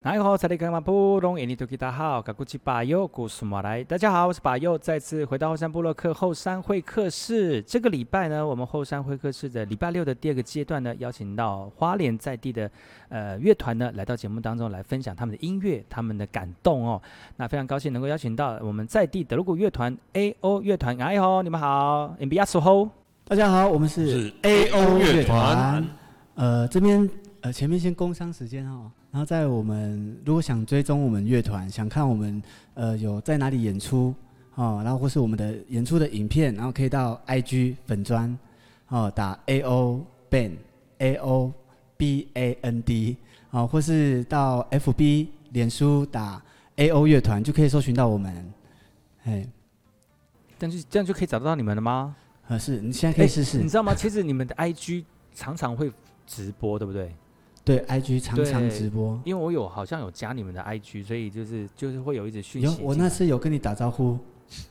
大家好，大家好，我是巴佑，再次回到后山部落客后山会客室。这个礼拜呢，我们后山会客室的礼拜六的第二个阶段呢，邀请到花莲在地的呃乐团呢，来到节目当中来分享他们的音乐，他们的感动哦。那非常高兴能够邀请到我们在地德鲁古乐团 A.O 乐团，哎吼，你们好，Mbiaso 大家好，我们是 A.O 乐团。呃，这边呃前面先工商时间哈。然后在我们如果想追踪我们乐团，想看我们呃有在哪里演出哦，然后或是我们的演出的影片，然后可以到 IG 粉专哦打 AO Band A O B A N D 哦，或是到 FB 脸书打 AO 乐团就可以搜寻到我们。哎，这样就这样就可以找得到你们了吗？呃，是你现在可以试试。你知道吗？其实你们的 IG 常常会直播，对不对？对，IG 常常直播，因为我有好像有加你们的 IG，所以就是就是会有一直讯息。有，我那次有跟你打招呼，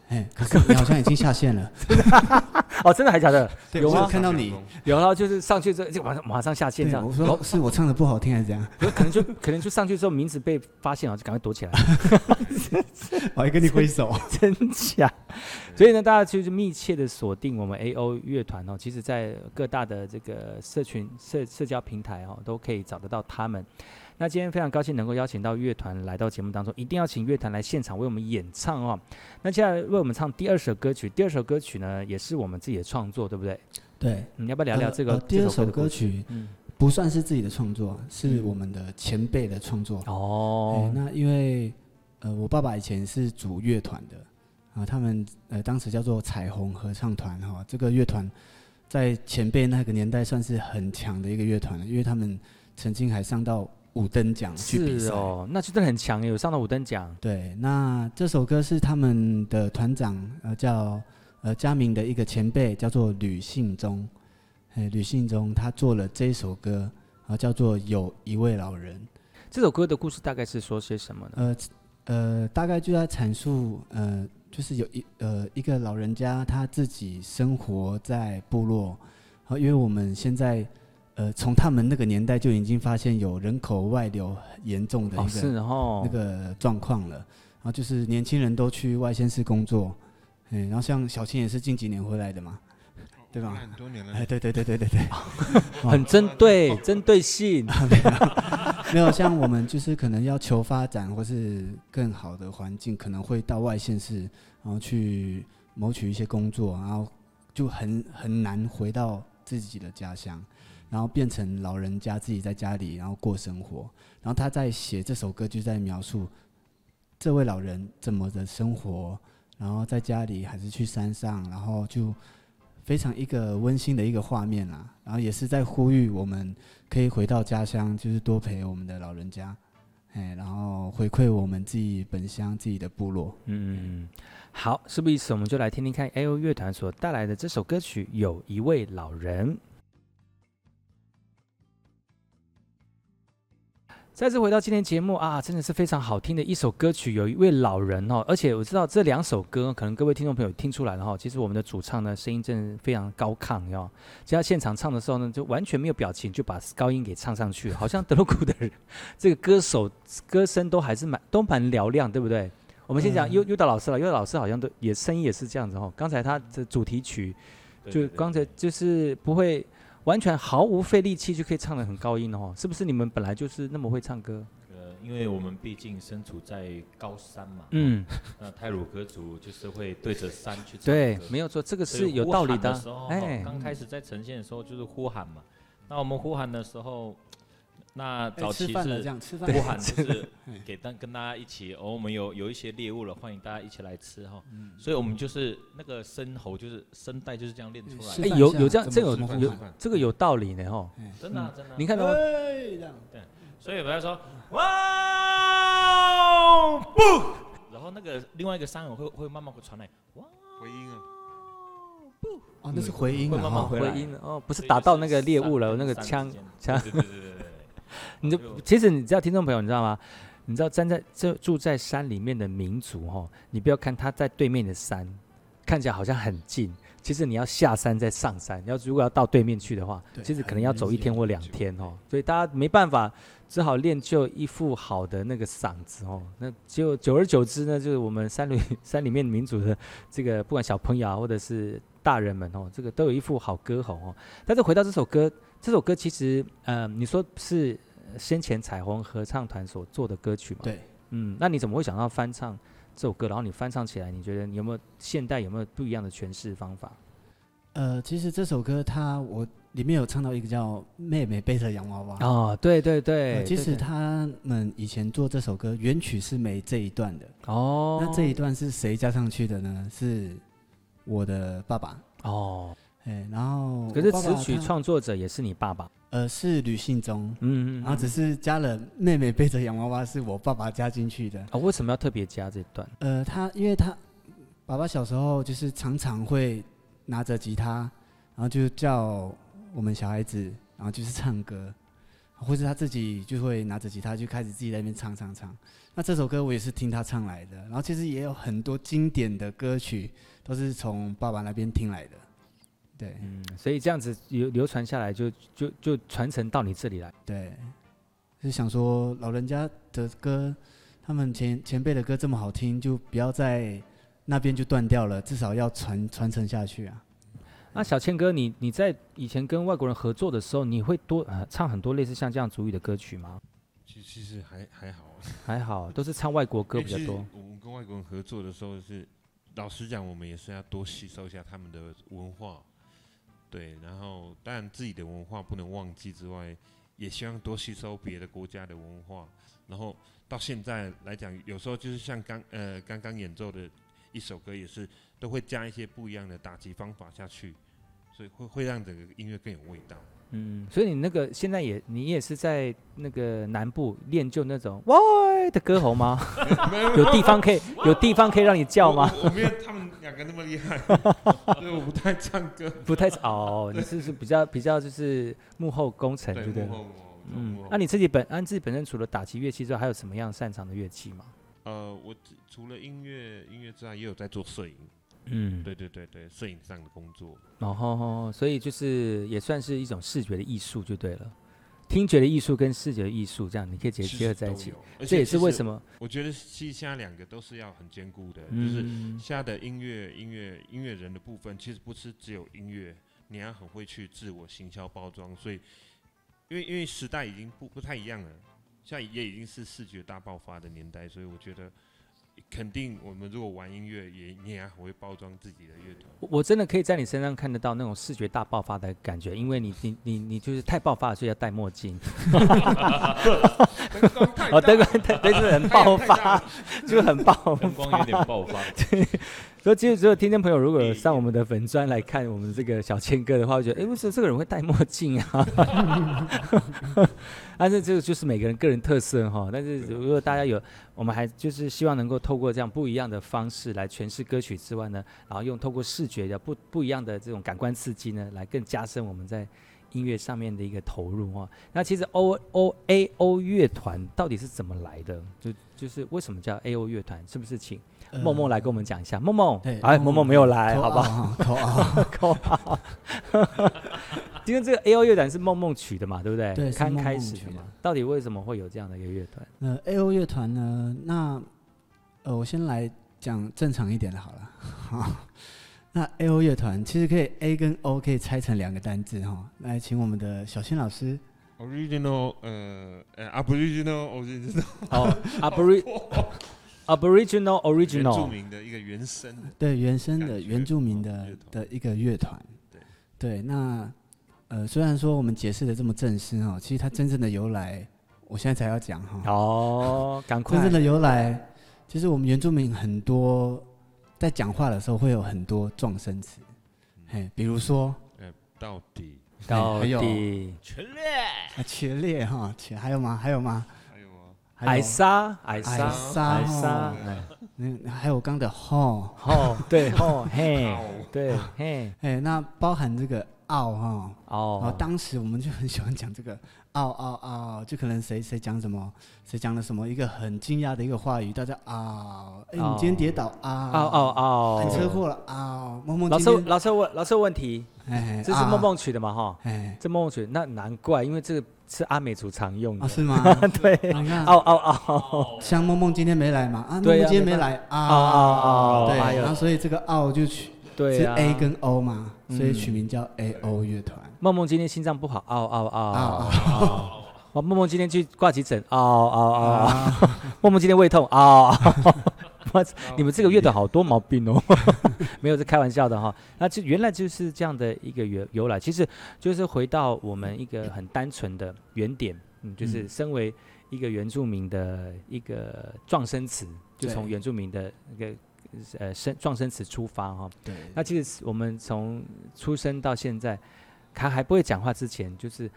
哎，可是 你好像已经下线了。哦，真的还假的？有吗？看到你，有了，就是上去之后就马上马上下线这样。我说是我唱的不好听还是怎样？有可能就可能就上去之后名字被发现了，就赶快躲起来。我还跟你挥手，真假？所以呢，大家就是密切的锁定我们 A.O 乐团哦。其实，在各大的这个社群社社交平台哦，都可以找得到他们。那今天非常高兴能够邀请到乐团来到节目当中，一定要请乐团来现场为我们演唱哦。那接下来为我们唱第二首歌曲，第二首歌曲呢，也是我们自己的创作，对不对？对。你要不要聊聊这个？呃呃、第二首歌曲，嗯，不算是自己的创作，是我们的前辈的创作。哦。那因为呃，我爸爸以前是组乐团的。啊，他们呃当时叫做彩虹合唱团哈，这个乐团在前辈那个年代算是很强的一个乐团，因为他们曾经还上到五等奖去比赛。是哦，那就真的很强，有上到五等奖。对，那这首歌是他们的团长呃叫呃嘉明的一个前辈叫做吕信忠，哎，吕信忠他做了这首歌啊，叫做有一位老人。这首歌的故事大概是说些什么呢？呃呃，大概就在阐述呃。就是有一呃一个老人家，他自己生活在部落，因为我们现在呃从他们那个年代就已经发现有人口外流严重的一个、哦哦、那个状况了，然后就是年轻人都去外县市工作，嗯，然后像小青也是近几年回来的嘛。对吧？很多年了。哎，对对对对对对，很针对针对性。没有像我们就是可能要求发展或是更好的环境，可能会到外县市，然后去谋取一些工作，然后就很很难回到自己的家乡，然后变成老人家自己在家里然后过生活。然后他在写这首歌，就在描述这位老人怎么的生活，然后在家里还是去山上，然后就。非常一个温馨的一个画面啦，然后也是在呼吁我们可以回到家乡，就是多陪我们的老人家，哎，然后回馈我们自己本乡自己的部落。嗯，好，事不宜迟，我们就来听听看 A.O 乐团所带来的这首歌曲《有一位老人》。再次回到今天节目啊，真的是非常好听的一首歌曲。有一位老人哦，而且我知道这两首歌，可能各位听众朋友听出来了哈。其实我们的主唱呢，声音真的非常高亢哟。只要现场唱的时候呢，就完全没有表情，就把高音给唱上去，好像德鲁库的人，这个歌手歌声都还是蛮都蛮嘹亮，对不对？我们先讲优优达老师了，优达老师好像都也声音也是这样子哦。刚才他的主题曲，就刚才就是不会。完全毫无费力气就可以唱得很高音哦，是不是你们本来就是那么会唱歌？呃，因为我们毕竟身处在高山嘛，嗯，那泰鲁格族就是会对着山去唱歌。对，没有错，这个是有道理的。哎，刚开始在呈现的时候就是呼喊嘛，那我们呼喊的时候。那早期是呼喊，就 是给大跟大家一起，哦，我们有有一些猎物了，欢迎大家一起来吃哈。所以我们就是那个声喉，就是声带就是这样练出来的。哎，有有这样，这有有这个有道理呢哈。真的真的。你看到吗？对，所以我要说哇不，然后那个另外一个山耳会会慢慢会传来哇回音啊不，哦那是回音会慢慢回音哦，不是打到那个猎物了，那个枪枪。对对对对。你就其实你知道，听众朋友，你知道吗？你知道站在这住在山里面的民族哈，你不要看他在对面的山，看起来好像很近，其实你要下山再上山，要如果要到对面去的话，其实可能要走一天或两天哦。所以大家没办法，只好练就一副好的那个嗓子哦。那就久而久之呢，就是我们山里 山里面民族的这个，不管小朋友啊，或者是大人们哦，这个都有一副好歌喉哦。但是回到这首歌，这首歌其实，呃，你说是先前彩虹合唱团所做的歌曲嘛？对，嗯，那你怎么会想到翻唱？这首歌，然后你翻唱起来，你觉得你有没有现代有没有不一样的诠释方法？呃，其实这首歌它我里面有唱到一个叫“妹妹背着洋娃娃”哦，对对对，呃、其实他们以前做这首歌原曲是没这一段的哦，那这一段是谁加上去的呢？是我的爸爸哦，哎，然后可是词曲创作者也是你爸爸。呃，是吕信忠，嗯，嗯，嗯，然后只是加了妹妹背着洋娃娃，是我爸爸加进去的。啊、哦，为什么要特别加这段？呃，他因为他爸爸小时候就是常常会拿着吉他，然后就叫我们小孩子，然后就是唱歌，或者他自己就会拿着吉他就开始自己在那边唱唱唱。那这首歌我也是听他唱来的，然后其实也有很多经典的歌曲都是从爸爸那边听来的。对，嗯，所以这样子流流传下来就，就就就传承到你这里来。对，是想说老人家的歌，他们前前辈的歌这么好听，就不要在那边就断掉了，至少要传传承下去啊。那小倩哥，你你在以前跟外国人合作的时候，你会多呃唱很多类似像这样主语的歌曲吗？其其实还还好，还好，都是唱外国歌比较多。我们跟外国人合作的时候是，老实讲，我们也是要多吸收一下他们的文化。对，然后当然自己的文化不能忘记之外，也希望多吸收别的国家的文化。然后到现在来讲，有时候就是像刚呃刚刚演奏的一首歌，也是都会加一些不一样的打击方法下去，所以会会让整个音乐更有味道。嗯，所以你那个现在也你也是在那个南部练就那种哇的歌喉吗？有地方可以有地方可以让你叫吗？我，我没有他们两个那么厉害，所以我不太唱歌，不太哦，你是是比较比较就是幕后工程，对不对？嗯，那你自己本按自己本身除了打击乐器之外，还有什么样擅长的乐器吗？呃，我除了音乐音乐之外，也有在做摄影。嗯，对对对对，摄影上的工作，然后、哦，所以就是也算是一种视觉的艺术就对了，听觉的艺术跟视觉的艺术这样，你可以结结合在一起，这也是为什么我觉得其实现在两个都是要很兼顾的，嗯、就是现在的音乐音乐音乐人的部分，其实不是只有音乐，你要很会去自我行销包装，所以因为因为时代已经不不太一样了，现在也已经是视觉大爆发的年代，所以我觉得。肯定，我们如果玩音乐，也你也很会包装自己的乐团。我真的可以在你身上看得到那种视觉大爆发的感觉，因为你你你你就是太爆发了，所以要戴墨镜。哦，灯光太，对，就是很爆发，就很爆发，灯光有点爆发。对。所以其实，只有听众朋友如果上我们的粉砖来看我们这个小千哥的话，会觉得，哎，为什么这个人会戴墨镜啊？但是这个就是每个人个人特色哈。但是如果大家有，我们还就是希望能够透过这样不一样的方式来诠释歌曲之外呢，然后用透过视觉的不不一样的这种感官刺激呢，来更加深我们在音乐上面的一个投入哈。那其实 O O A O 乐团到底是怎么来的？就就是为什么叫 A O 乐团？是不是请？梦梦来跟我们讲一下，梦梦，哎，梦梦没有来，好不好？口号，口号。今天 这个 A O 乐团是梦梦取的嘛，对不对？对，刚开始的嘛。到底为什么会有这样的一个乐团？呃，A O 乐团呢，那呃，我先来讲正常一点的好了。好，那 A O 乐团其实可以 A 跟 O 可以拆成两个单字哈。来，请我们的小新老师。Original，呃，Aboriginal，Original。哦，Aboriginal。Aboriginal original 原住民的一个原生，对原生的原住民的的一个乐团，对对，那呃虽然说我们解释的这么正式哈，其实它真正的由来，我现在才要讲哈。哦，赶快。真正的由来，其实我们原住民很多在讲话的时候会有很多撞声词，嘿，比如说，呃，到底，到底，全烈，啊，全烈哈，全还有吗？还有吗？艾莎，矮莎，矮莎，嗯，还有刚的吼，吼，对，吼，嘿，对，嘿，哎，那包含这个嗷哈，哦，然后当时我们就很喜欢讲这个嗷嗷嗷，就可能谁谁讲什么，谁讲了什么一个很惊讶的一个话语，大家啊，哎，你今天跌倒啊，哦哦哦，你车祸了啊，梦梦。老师老师问老师问题，哎，这是梦梦取的嘛哈，哎，这梦梦取，那难怪，因为这个是阿美族常用的，是吗？对，你看，嗷嗷嗷，像梦梦今天没来嘛，啊，梦梦今天没来，哦哦哦，对，然后所以这个嗷就取。对啊，是 A 跟 O 嘛，所以取名叫 A O 乐团。梦梦今天心脏不好，嗷嗷嗷。我梦梦今天去挂急诊，嗷嗷嗷。梦梦今天胃痛，嗷嗷。你们这个乐团好多毛病哦，没有，是开玩笑的哈。那就原来就是这样的一个由由来，其实就是回到我们一个很单纯的原点，嗯，就是身为一个原住民的一个壮声词，就从原住民的那个。呃，生状声词出发哈，对。那其实我们从出生到现在，他还不会讲话之前，就是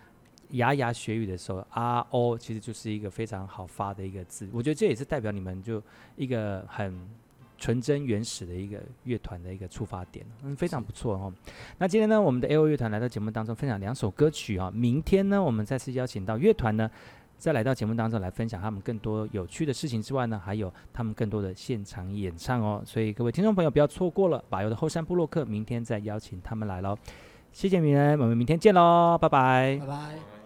牙牙学语的时候，啊哦，其实就是一个非常好发的一个字。我觉得这也是代表你们就一个很纯真原始的一个乐团的一个出发点，嗯，非常不错哈。那今天呢，我们的 A O 乐团来到节目当中分享两首歌曲啊。明天呢，我们再次邀请到乐团呢。再来到节目当中来分享他们更多有趣的事情之外呢，还有他们更多的现场演唱哦。所以各位听众朋友不要错过了，把油的后山布洛克明天再邀请他们来喽。谢谢你们，我们明天见喽，拜拜。拜拜。